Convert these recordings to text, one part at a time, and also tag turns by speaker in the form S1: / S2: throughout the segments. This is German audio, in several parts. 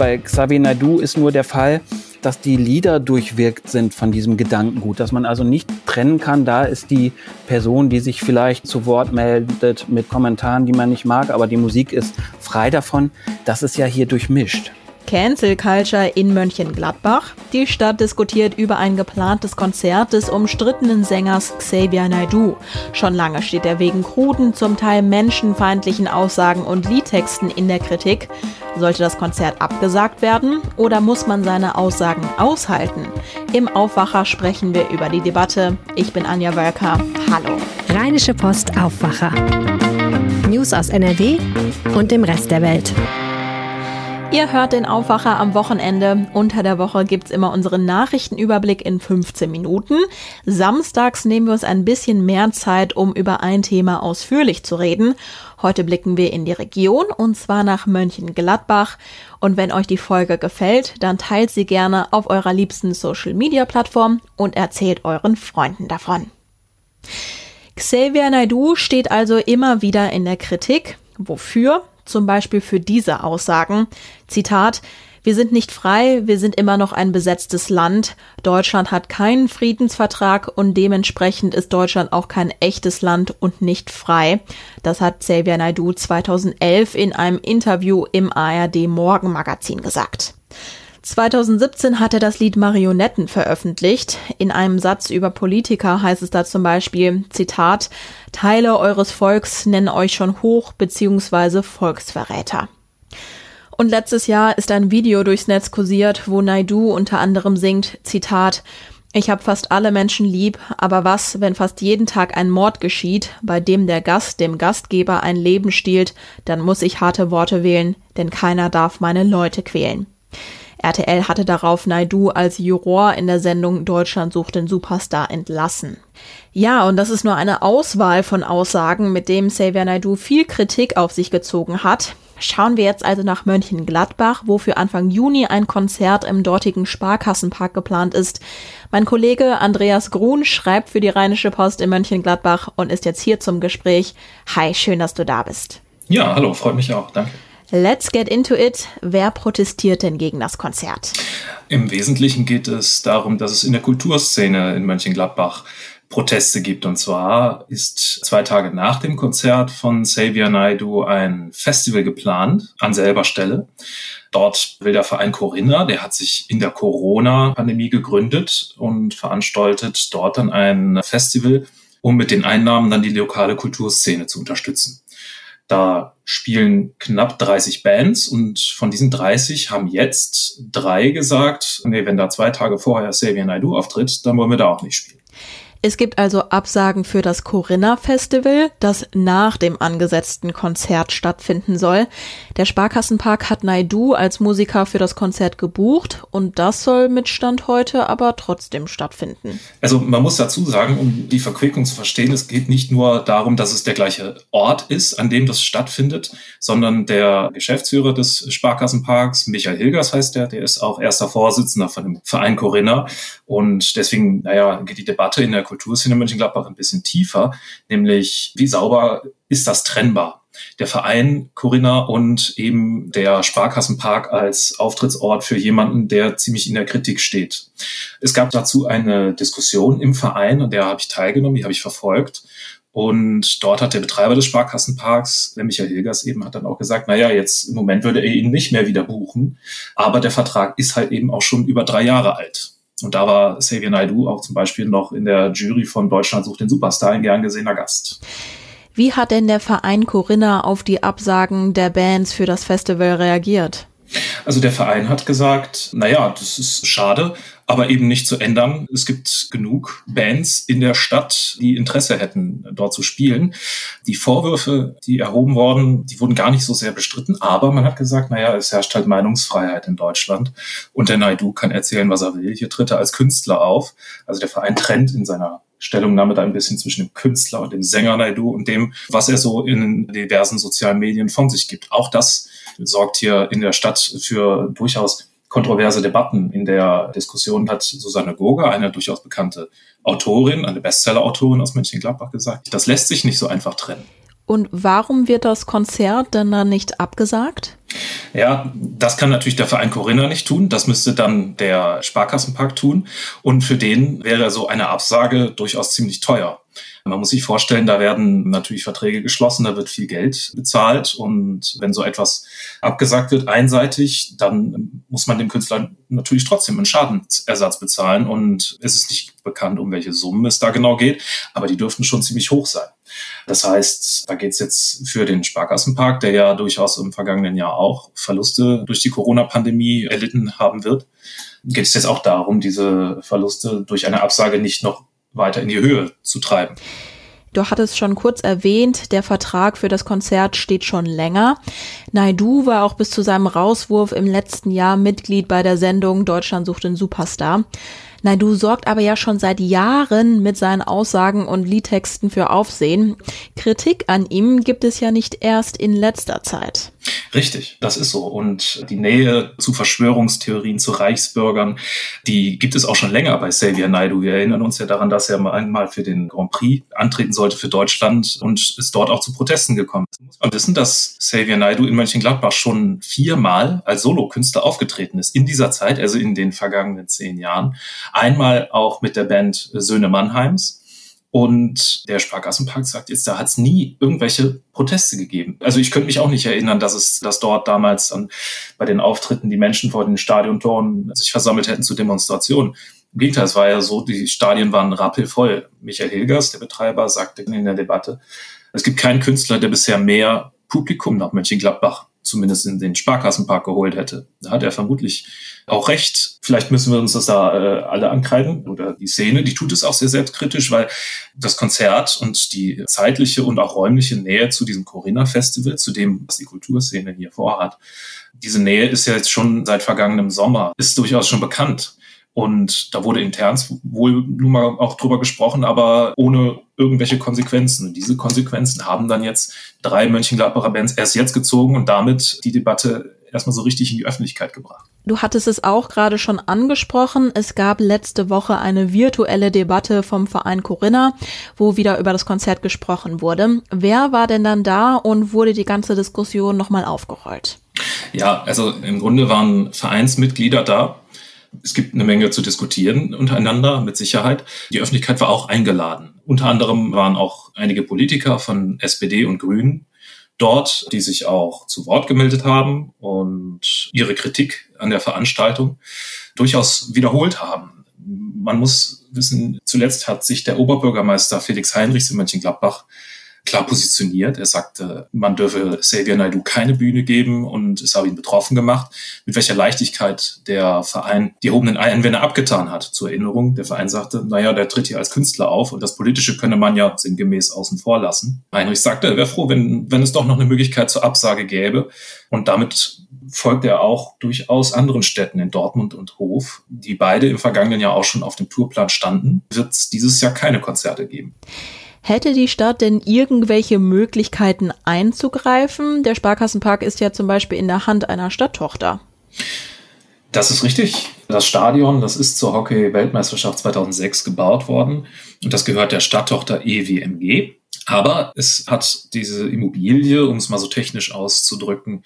S1: Bei Xavier Naidu ist nur der Fall, dass die Lieder durchwirkt sind von diesem Gedankengut, dass man also nicht trennen kann, da ist die Person, die sich vielleicht zu Wort meldet mit Kommentaren, die man nicht mag, aber die Musik ist frei davon. Das ist ja hier durchmischt.
S2: Cancel Culture in Mönchengladbach. Die Stadt diskutiert über ein geplantes Konzert des umstrittenen Sängers Xavier Naidoo. Schon lange steht er wegen kruden, zum Teil menschenfeindlichen Aussagen und Liedtexten in der Kritik. Sollte das Konzert abgesagt werden oder muss man seine Aussagen aushalten? Im Aufwacher sprechen wir über die Debatte. Ich bin Anja Wölker. Hallo.
S3: Rheinische Post Aufwacher. News aus NRW und dem Rest der Welt.
S2: Ihr hört den Aufwacher am Wochenende. Unter der Woche gibt's immer unseren Nachrichtenüberblick in 15 Minuten. Samstags nehmen wir uns ein bisschen mehr Zeit, um über ein Thema ausführlich zu reden. Heute blicken wir in die Region und zwar nach Mönchengladbach. Und wenn euch die Folge gefällt, dann teilt sie gerne auf eurer liebsten Social Media Plattform und erzählt euren Freunden davon. Xavier Naidu steht also immer wieder in der Kritik. Wofür? Zum Beispiel für diese Aussagen. Zitat, wir sind nicht frei, wir sind immer noch ein besetztes Land. Deutschland hat keinen Friedensvertrag und dementsprechend ist Deutschland auch kein echtes Land und nicht frei. Das hat Xavier Naidu 2011 in einem Interview im ARD Morgenmagazin gesagt. 2017 hat er das Lied Marionetten veröffentlicht. In einem Satz über Politiker heißt es da zum Beispiel, Zitat, Teile eures Volks nennen euch schon Hoch- bzw. Volksverräter. Und letztes Jahr ist ein Video durchs Netz kursiert, wo Naidu unter anderem singt, Zitat, ich habe fast alle Menschen lieb, aber was, wenn fast jeden Tag ein Mord geschieht, bei dem der Gast dem Gastgeber ein Leben stiehlt, dann muss ich harte Worte wählen, denn keiner darf meine Leute quälen. RTL hatte darauf Naidu als Juror in der Sendung Deutschland sucht den Superstar entlassen. Ja, und das ist nur eine Auswahl von Aussagen, mit dem Xavier Naidu viel Kritik auf sich gezogen hat. Schauen wir jetzt also nach Mönchengladbach, wo für Anfang Juni ein Konzert im dortigen Sparkassenpark geplant ist. Mein Kollege Andreas Grun schreibt für die Rheinische Post in Mönchengladbach und ist jetzt hier zum Gespräch. Hi, schön, dass du da bist.
S4: Ja, hallo, freut mich auch, danke.
S2: Let's get into it. Wer protestiert denn gegen das Konzert?
S4: Im Wesentlichen geht es darum, dass es in der Kulturszene in Mönchengladbach Proteste gibt. Und zwar ist zwei Tage nach dem Konzert von Xavier Naidu ein Festival geplant an selber Stelle. Dort will der Verein Corinna, der hat sich in der Corona-Pandemie gegründet und veranstaltet dort dann ein Festival, um mit den Einnahmen dann die lokale Kulturszene zu unterstützen. Da spielen knapp 30 Bands und von diesen 30 haben jetzt drei gesagt, nee, wenn da zwei Tage vorher Xavier Naidoo auftritt, dann wollen wir da auch nicht spielen.
S2: Es gibt also Absagen für das Corinna Festival, das nach dem angesetzten Konzert stattfinden soll. Der Sparkassenpark hat Naidu als Musiker für das Konzert gebucht und das soll mit Stand heute aber trotzdem stattfinden.
S4: Also man muss dazu sagen, um die Verquickung zu verstehen, es geht nicht nur darum, dass es der gleiche Ort ist, an dem das stattfindet, sondern der Geschäftsführer des Sparkassenparks, Michael Hilgers heißt der, der ist auch erster Vorsitzender von dem Verein Corinna und deswegen, naja, geht die Debatte in der Kulturszene Mönchengladbach ein bisschen tiefer, nämlich wie sauber ist das trennbar? Der Verein Corinna und eben der Sparkassenpark als Auftrittsort für jemanden, der ziemlich in der Kritik steht. Es gab dazu eine Diskussion im Verein, an der habe ich teilgenommen, die habe ich verfolgt. Und dort hat der Betreiber des Sparkassenparks, der Michael Hilgers eben, hat dann auch gesagt, na ja, jetzt im Moment würde er ihn nicht mehr wieder buchen. Aber der Vertrag ist halt eben auch schon über drei Jahre alt. Und da war Xavier Naidu auch zum Beispiel noch in der Jury von Deutschland sucht den Superstar ein gern gesehener Gast.
S2: Wie hat denn der Verein Corinna auf die Absagen der Bands für das Festival reagiert?
S4: Also der Verein hat gesagt, naja, das ist schade, aber eben nicht zu ändern. Es gibt genug Bands in der Stadt, die Interesse hätten, dort zu spielen. Die Vorwürfe, die erhoben wurden, die wurden gar nicht so sehr bestritten, aber man hat gesagt, naja, es herrscht halt Meinungsfreiheit in Deutschland und der Naidu kann erzählen, was er will. Hier tritt er als Künstler auf. Also der Verein trennt in seiner Stellungnahme da ein bisschen zwischen dem Künstler und dem Sänger Naidu und dem, was er so in diversen sozialen Medien von sich gibt. Auch das sorgt hier in der Stadt für durchaus kontroverse Debatten. In der Diskussion hat Susanne Goga, eine durchaus bekannte Autorin, eine Bestseller-Autorin aus Mönchengladbach gesagt, das lässt sich nicht so einfach trennen.
S2: Und warum wird das Konzert denn dann nicht abgesagt?
S4: Ja, das kann natürlich der Verein Corinna nicht tun. Das müsste dann der Sparkassenpark tun. Und für den wäre so eine Absage durchaus ziemlich teuer. Man muss sich vorstellen, da werden natürlich Verträge geschlossen, da wird viel Geld bezahlt und wenn so etwas abgesagt wird einseitig, dann muss man dem Künstler natürlich trotzdem einen Schadensersatz bezahlen und es ist nicht bekannt, um welche Summen es da genau geht, aber die dürften schon ziemlich hoch sein. Das heißt, da geht es jetzt für den Sparkassenpark, der ja durchaus im vergangenen Jahr auch Verluste durch die Corona-Pandemie erlitten haben wird, geht es jetzt auch darum, diese Verluste durch eine Absage nicht noch weiter in die Höhe zu treiben.
S2: Du hattest schon kurz erwähnt, der Vertrag für das Konzert steht schon länger. Naidu war auch bis zu seinem Rauswurf im letzten Jahr Mitglied bei der Sendung Deutschland sucht den Superstar. Naidu sorgt aber ja schon seit Jahren mit seinen Aussagen und Liedtexten für Aufsehen. Kritik an ihm gibt es ja nicht erst in letzter Zeit.
S4: Richtig, das ist so. Und die Nähe zu Verschwörungstheorien, zu Reichsbürgern, die gibt es auch schon länger bei Xavier Naidu. Wir erinnern uns ja daran, dass er mal einmal für den Grand Prix antreten sollte für Deutschland und ist dort auch zu Protesten gekommen. Muss man wissen, dass Xavier Naidu in Mönchengladbach schon viermal als Solokünstler aufgetreten ist in dieser Zeit, also in den vergangenen zehn Jahren. Einmal auch mit der Band Söhne Mannheims. Und der Sparkassenpark sagt jetzt, da hat es nie irgendwelche Proteste gegeben. Also ich könnte mich auch nicht erinnern, dass es, dass dort damals dann bei den Auftritten die Menschen vor den Stadiontoren sich versammelt hätten zu Demonstrationen. Im Gegenteil, es war ja so, die Stadien waren rappelvoll. Michael Hilgers, der Betreiber, sagte in der Debatte, es gibt keinen Künstler, der bisher mehr Publikum nach Mönchengladbach zumindest in den Sparkassenpark geholt hätte. Da hat er vermutlich auch recht. Vielleicht müssen wir uns das da äh, alle ankreiden oder die Szene, die tut es auch sehr selbstkritisch, weil das Konzert und die zeitliche und auch räumliche Nähe zu diesem Corinna Festival, zu dem, was die Kulturszene hier vorhat, diese Nähe ist ja jetzt schon seit vergangenem Sommer, ist durchaus schon bekannt. Und da wurde intern wohl nun mal auch drüber gesprochen, aber ohne irgendwelche Konsequenzen. Und diese Konsequenzen haben dann jetzt drei Mönchengladbacher Bands erst jetzt gezogen und damit die Debatte erstmal so richtig in die Öffentlichkeit gebracht.
S2: Du hattest es auch gerade schon angesprochen. Es gab letzte Woche eine virtuelle Debatte vom Verein Corinna, wo wieder über das Konzert gesprochen wurde. Wer war denn dann da und wurde die ganze Diskussion nochmal aufgerollt?
S4: Ja, also im Grunde waren Vereinsmitglieder da, es gibt eine Menge zu diskutieren untereinander, mit Sicherheit. Die Öffentlichkeit war auch eingeladen. Unter anderem waren auch einige Politiker von SPD und Grünen dort, die sich auch zu Wort gemeldet haben und ihre Kritik an der Veranstaltung durchaus wiederholt haben. Man muss wissen, zuletzt hat sich der Oberbürgermeister Felix Heinrichs in Mönchengladbach klar positioniert. Er sagte, man dürfe Xavier Naidu keine Bühne geben und es habe ihn betroffen gemacht, mit welcher Leichtigkeit der Verein die erhobenen Einwände abgetan hat. Zur Erinnerung, der Verein sagte, naja, der tritt hier als Künstler auf und das Politische könne man ja sinngemäß außen vor lassen. Heinrich sagte, er wäre froh, wenn, wenn es doch noch eine Möglichkeit zur Absage gäbe und damit folgt er auch durchaus anderen Städten in Dortmund und Hof, die beide im vergangenen Jahr auch schon auf dem Tourplan standen, wird es dieses Jahr keine Konzerte geben.
S2: Hätte die Stadt denn irgendwelche Möglichkeiten einzugreifen? Der Sparkassenpark ist ja zum Beispiel in der Hand einer Stadttochter.
S4: Das ist richtig. Das Stadion, das ist zur Hockey-Weltmeisterschaft 2006 gebaut worden und das gehört der Stadttochter EWMG. Aber es hat diese Immobilie, um es mal so technisch auszudrücken,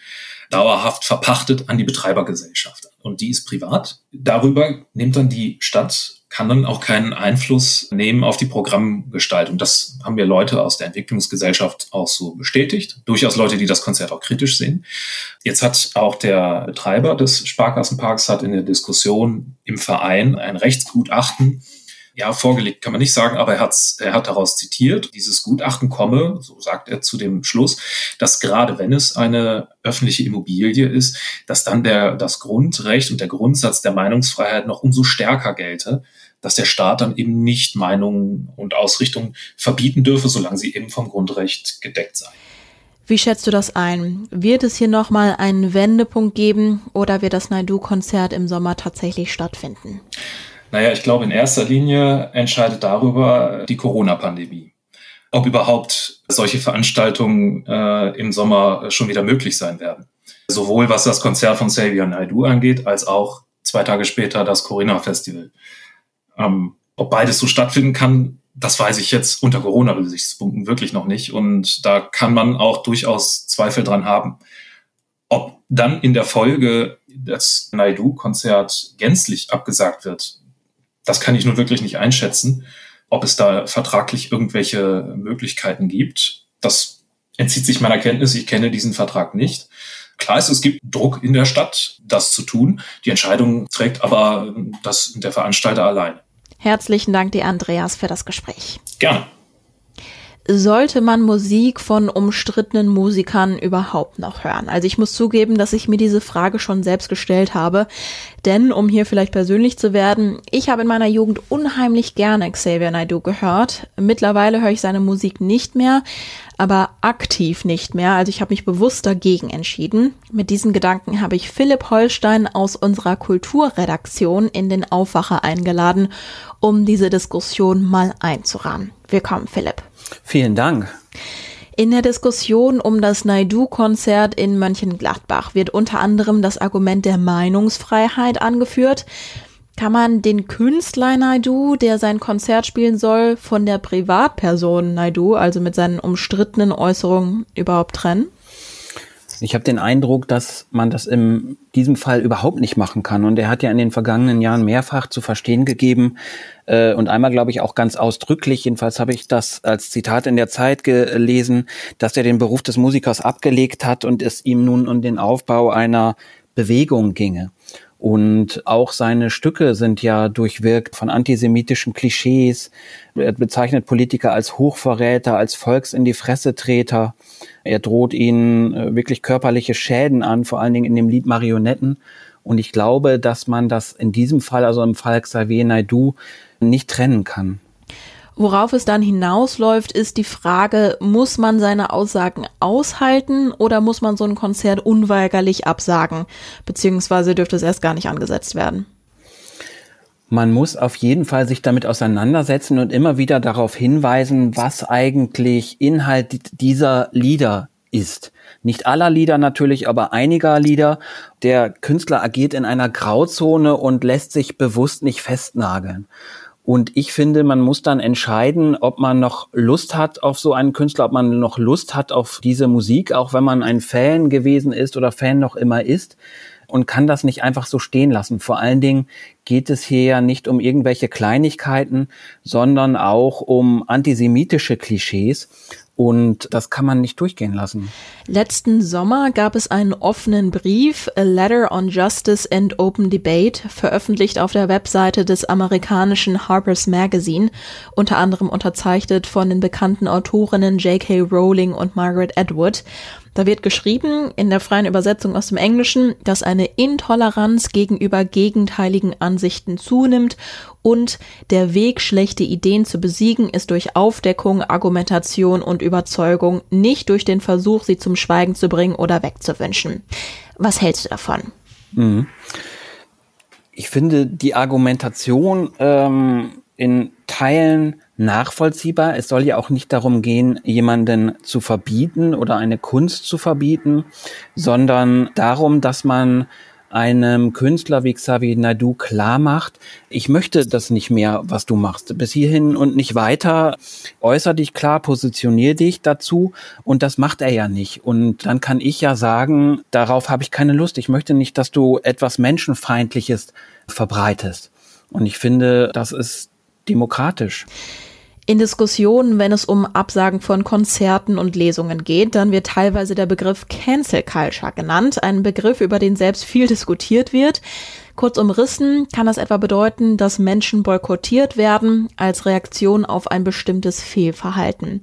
S4: dauerhaft verpachtet an die Betreibergesellschaft. Und die ist privat. Darüber nimmt dann die Stadt kann dann auch keinen Einfluss nehmen auf die Programmgestaltung. Das haben wir Leute aus der Entwicklungsgesellschaft auch so bestätigt. Durchaus Leute, die das Konzert auch kritisch sehen. Jetzt hat auch der Betreiber des Sparkassenparks hat in der Diskussion im Verein ein Rechtsgutachten ja, vorgelegt kann man nicht sagen, aber er, hat's, er hat daraus zitiert, dieses Gutachten komme, so sagt er zu dem Schluss, dass gerade wenn es eine öffentliche Immobilie ist, dass dann der, das Grundrecht und der Grundsatz der Meinungsfreiheit noch umso stärker gelte, dass der Staat dann eben nicht Meinungen und Ausrichtungen verbieten dürfe, solange sie eben vom Grundrecht gedeckt seien.
S2: Wie schätzt du das ein? Wird es hier nochmal einen Wendepunkt geben oder wird das Naidu-Konzert im Sommer tatsächlich stattfinden?
S4: Naja, ich glaube, in erster Linie entscheidet darüber die Corona-Pandemie. Ob überhaupt solche Veranstaltungen äh, im Sommer schon wieder möglich sein werden. Sowohl was das Konzert von Xavier Naidu angeht, als auch zwei Tage später das Corinna-Festival. Ähm, ob beides so stattfinden kann, das weiß ich jetzt unter Corona-Gesichtspunkten wirklich noch nicht. Und da kann man auch durchaus Zweifel dran haben ob dann in der Folge das Naidu-Konzert gänzlich abgesagt wird, das kann ich nun wirklich nicht einschätzen, ob es da vertraglich irgendwelche Möglichkeiten gibt. Das entzieht sich meiner Kenntnis. Ich kenne diesen Vertrag nicht. Klar ist, es gibt Druck in der Stadt, das zu tun. Die Entscheidung trägt aber das der Veranstalter allein.
S2: Herzlichen Dank dir, Andreas, für das Gespräch.
S4: Gerne
S2: sollte man Musik von umstrittenen Musikern überhaupt noch hören? Also ich muss zugeben, dass ich mir diese Frage schon selbst gestellt habe. Denn, um hier vielleicht persönlich zu werden, ich habe in meiner Jugend unheimlich gerne Xavier Naidoo gehört. Mittlerweile höre ich seine Musik nicht mehr, aber aktiv nicht mehr. Also ich habe mich bewusst dagegen entschieden. Mit diesen Gedanken habe ich Philipp Holstein aus unserer Kulturredaktion in den Aufwacher eingeladen, um diese Diskussion mal einzurahmen. Willkommen, Philipp.
S1: Vielen Dank.
S2: In der Diskussion um das Naidu-Konzert in Mönchengladbach wird unter anderem das Argument der Meinungsfreiheit angeführt. Kann man den Künstler Naidu, der sein Konzert spielen soll, von der Privatperson Naidu, also mit seinen umstrittenen Äußerungen, überhaupt trennen?
S1: Ich habe den Eindruck, dass man das in diesem Fall überhaupt nicht machen kann. Und er hat ja in den vergangenen Jahren mehrfach zu verstehen gegeben äh, und einmal, glaube ich, auch ganz ausdrücklich, jedenfalls habe ich das als Zitat in der Zeit gelesen, dass er den Beruf des Musikers abgelegt hat und es ihm nun um den Aufbau einer Bewegung ginge. Und auch seine Stücke sind ja durchwirkt von antisemitischen Klischees. Er bezeichnet Politiker als Hochverräter, als Volks in die Fresse Treter. Er droht ihnen äh, wirklich körperliche Schäden an, vor allen Dingen in dem Lied Marionetten. Und ich glaube, dass man das in diesem Fall, also im Fall Xavier Naidu, nicht trennen kann.
S2: Worauf es dann hinausläuft, ist die Frage, muss man seine Aussagen aushalten oder muss man so ein Konzert unweigerlich absagen? Beziehungsweise dürfte es erst gar nicht angesetzt werden?
S1: Man muss auf jeden Fall sich damit auseinandersetzen und immer wieder darauf hinweisen, was eigentlich Inhalt dieser Lieder ist. Nicht aller Lieder natürlich, aber einiger Lieder. Der Künstler agiert in einer Grauzone und lässt sich bewusst nicht festnageln. Und ich finde, man muss dann entscheiden, ob man noch Lust hat auf so einen Künstler, ob man noch Lust hat auf diese Musik, auch wenn man ein Fan gewesen ist oder Fan noch immer ist und kann das nicht einfach so stehen lassen. Vor allen Dingen geht es hier ja nicht um irgendwelche Kleinigkeiten, sondern auch um antisemitische Klischees. Und das kann man nicht durchgehen lassen.
S2: Letzten Sommer gab es einen offenen Brief, A Letter on Justice and Open Debate, veröffentlicht auf der Webseite des amerikanischen Harper's Magazine, unter anderem unterzeichnet von den bekannten Autorinnen J.K. Rowling und Margaret Atwood. Da wird geschrieben in der freien Übersetzung aus dem Englischen, dass eine Intoleranz gegenüber gegenteiligen Ansichten zunimmt und der Weg, schlechte Ideen zu besiegen, ist durch Aufdeckung, Argumentation und Überzeugung, nicht durch den Versuch, sie zum Schweigen zu bringen oder wegzuwünschen. Was hältst du davon? Mhm.
S1: Ich finde die Argumentation ähm, in Teilen nachvollziehbar. Es soll ja auch nicht darum gehen, jemanden zu verbieten oder eine Kunst zu verbieten, sondern darum, dass man einem Künstler wie Xavier Nadu klar macht, ich möchte das nicht mehr, was du machst. Bis hierhin und nicht weiter. Äußer dich klar, positionier dich dazu. Und das macht er ja nicht. Und dann kann ich ja sagen, darauf habe ich keine Lust. Ich möchte nicht, dass du etwas Menschenfeindliches verbreitest. Und ich finde, das ist demokratisch.
S2: In Diskussionen, wenn es um Absagen von Konzerten und Lesungen geht, dann wird teilweise der Begriff Cancel Culture genannt, ein Begriff, über den selbst viel diskutiert wird. Kurz umrissen kann das etwa bedeuten, dass Menschen boykottiert werden als Reaktion auf ein bestimmtes Fehlverhalten.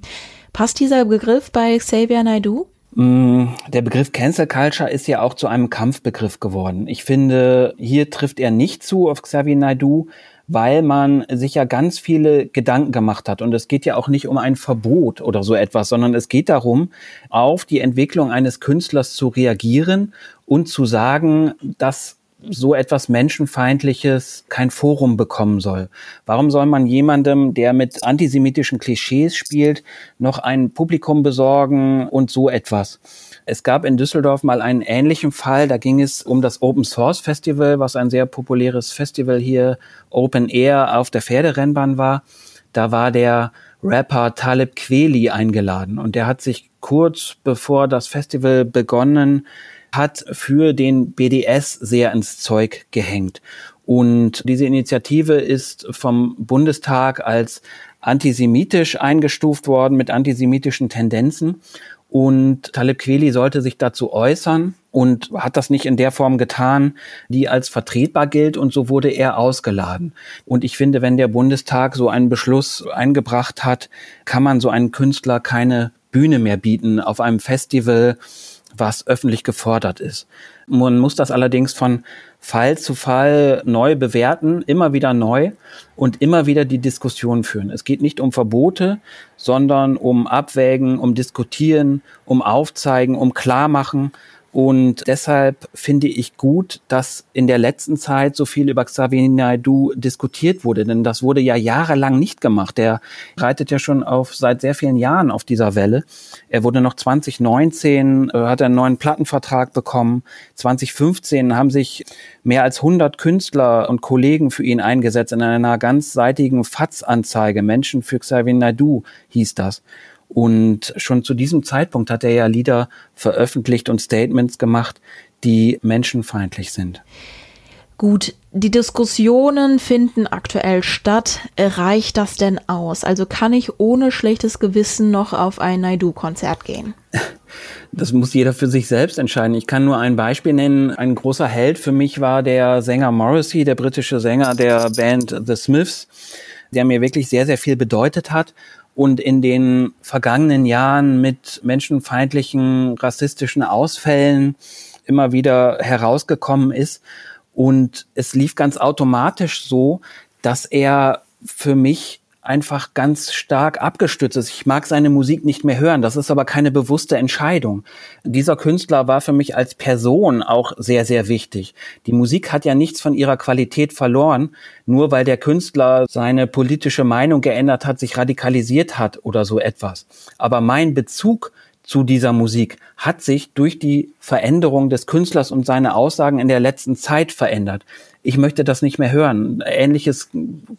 S2: Passt dieser Begriff bei Xavier Naidu?
S1: Mm, der Begriff Cancel Culture ist ja auch zu einem Kampfbegriff geworden. Ich finde, hier trifft er nicht zu auf Xavier Naidu, weil man sich ja ganz viele Gedanken gemacht hat. Und es geht ja auch nicht um ein Verbot oder so etwas, sondern es geht darum, auf die Entwicklung eines Künstlers zu reagieren und zu sagen, dass so etwas Menschenfeindliches kein Forum bekommen soll. Warum soll man jemandem, der mit antisemitischen Klischees spielt, noch ein Publikum besorgen und so etwas? Es gab in Düsseldorf mal einen ähnlichen Fall. Da ging es um das Open Source Festival, was ein sehr populäres Festival hier Open Air auf der Pferderennbahn war. Da war der Rapper Talib Kweli eingeladen und der hat sich kurz bevor das Festival begonnen hat für den BDS sehr ins Zeug gehängt. Und diese Initiative ist vom Bundestag als antisemitisch eingestuft worden mit antisemitischen Tendenzen. Und Talib Kweli sollte sich dazu äußern und hat das nicht in der Form getan, die als vertretbar gilt. Und so wurde er ausgeladen. Und ich finde, wenn der Bundestag so einen Beschluss eingebracht hat, kann man so einen Künstler keine Bühne mehr bieten auf einem Festival, was öffentlich gefordert ist. Man muss das allerdings von Fall zu Fall neu bewerten, immer wieder neu und immer wieder die Diskussion führen. Es geht nicht um Verbote, sondern um Abwägen, um Diskutieren, um Aufzeigen, um Klarmachen und deshalb finde ich gut, dass in der letzten Zeit so viel über Xavier Naidoo diskutiert wurde, denn das wurde ja jahrelang nicht gemacht. Der reitet ja schon auf seit sehr vielen Jahren auf dieser Welle. Er wurde noch 2019 äh, hat einen neuen Plattenvertrag bekommen. 2015 haben sich mehr als 100 Künstler und Kollegen für ihn eingesetzt in einer ganzseitigen FATS-Anzeige. Menschen für Xavier Naidoo hieß das. Und schon zu diesem Zeitpunkt hat er ja Lieder veröffentlicht und Statements gemacht, die menschenfeindlich sind.
S2: Gut, die Diskussionen finden aktuell statt. Reicht das denn aus? Also kann ich ohne schlechtes Gewissen noch auf ein Naidu-Konzert gehen?
S1: Das muss jeder für sich selbst entscheiden. Ich kann nur ein Beispiel nennen. Ein großer Held für mich war der Sänger Morrissey, der britische Sänger der Band The Smiths, der mir wirklich sehr, sehr viel bedeutet hat und in den vergangenen Jahren mit menschenfeindlichen, rassistischen Ausfällen immer wieder herausgekommen ist. Und es lief ganz automatisch so, dass er für mich einfach ganz stark abgestützt ist. Ich mag seine Musik nicht mehr hören. Das ist aber keine bewusste Entscheidung. Dieser Künstler war für mich als Person auch sehr, sehr wichtig. Die Musik hat ja nichts von ihrer Qualität verloren, nur weil der Künstler seine politische Meinung geändert hat, sich radikalisiert hat oder so etwas. Aber mein Bezug zu dieser Musik hat sich durch die Veränderung des Künstlers und seine Aussagen in der letzten Zeit verändert ich möchte das nicht mehr hören. Ähnliches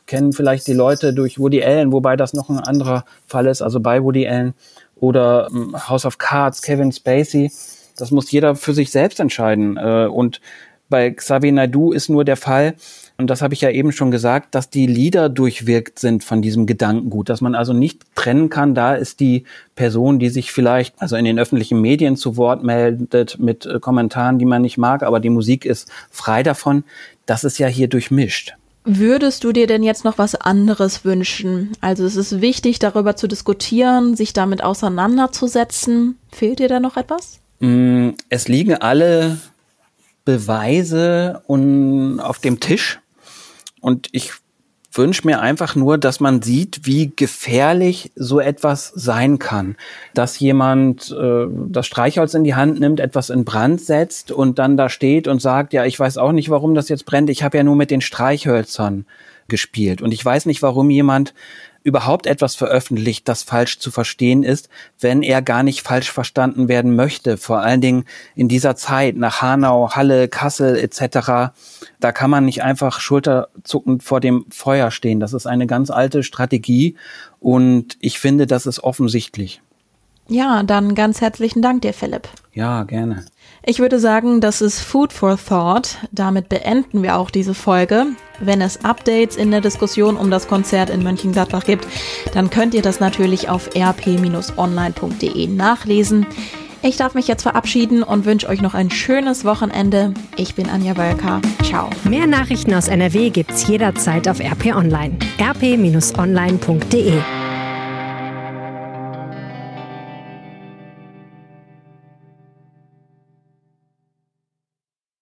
S1: kennen vielleicht die Leute durch Woody Allen, wobei das noch ein anderer Fall ist, also bei Woody Allen oder ähm, House of Cards, Kevin Spacey. Das muss jeder für sich selbst entscheiden. Äh, und bei Xavier Naidoo ist nur der Fall, und das habe ich ja eben schon gesagt, dass die Lieder durchwirkt sind von diesem Gedankengut, dass man also nicht trennen kann, da ist die Person, die sich vielleicht also in den öffentlichen Medien zu Wort meldet mit äh, Kommentaren, die man nicht mag, aber die Musik ist frei davon, das ist ja hier durchmischt.
S2: Würdest du dir denn jetzt noch was anderes wünschen? Also es ist wichtig, darüber zu diskutieren, sich damit auseinanderzusetzen. Fehlt dir da noch etwas?
S1: Mm, es liegen alle Beweise auf dem Tisch. Und ich wünsche mir einfach nur, dass man sieht, wie gefährlich so etwas sein kann. Dass jemand äh, das Streichholz in die Hand nimmt, etwas in Brand setzt und dann da steht und sagt, ja, ich weiß auch nicht, warum das jetzt brennt. Ich habe ja nur mit den Streichhölzern gespielt. Und ich weiß nicht, warum jemand überhaupt etwas veröffentlicht, das falsch zu verstehen ist, wenn er gar nicht falsch verstanden werden möchte. Vor allen Dingen in dieser Zeit nach Hanau, Halle, Kassel etc. Da kann man nicht einfach schulterzuckend vor dem Feuer stehen. Das ist eine ganz alte Strategie und ich finde, das ist offensichtlich.
S2: Ja, dann ganz herzlichen Dank dir, Philipp.
S1: Ja, gerne.
S2: Ich würde sagen, das ist Food for Thought. Damit beenden wir auch diese Folge. Wenn es Updates in der Diskussion um das Konzert in Mönchengladbach gibt, dann könnt ihr das natürlich auf rp-online.de nachlesen. Ich darf mich jetzt verabschieden und wünsche euch noch ein schönes Wochenende. Ich bin Anja Wölker. Ciao.
S3: Mehr Nachrichten aus NRW gibt's jederzeit auf RP Online. rp-online.de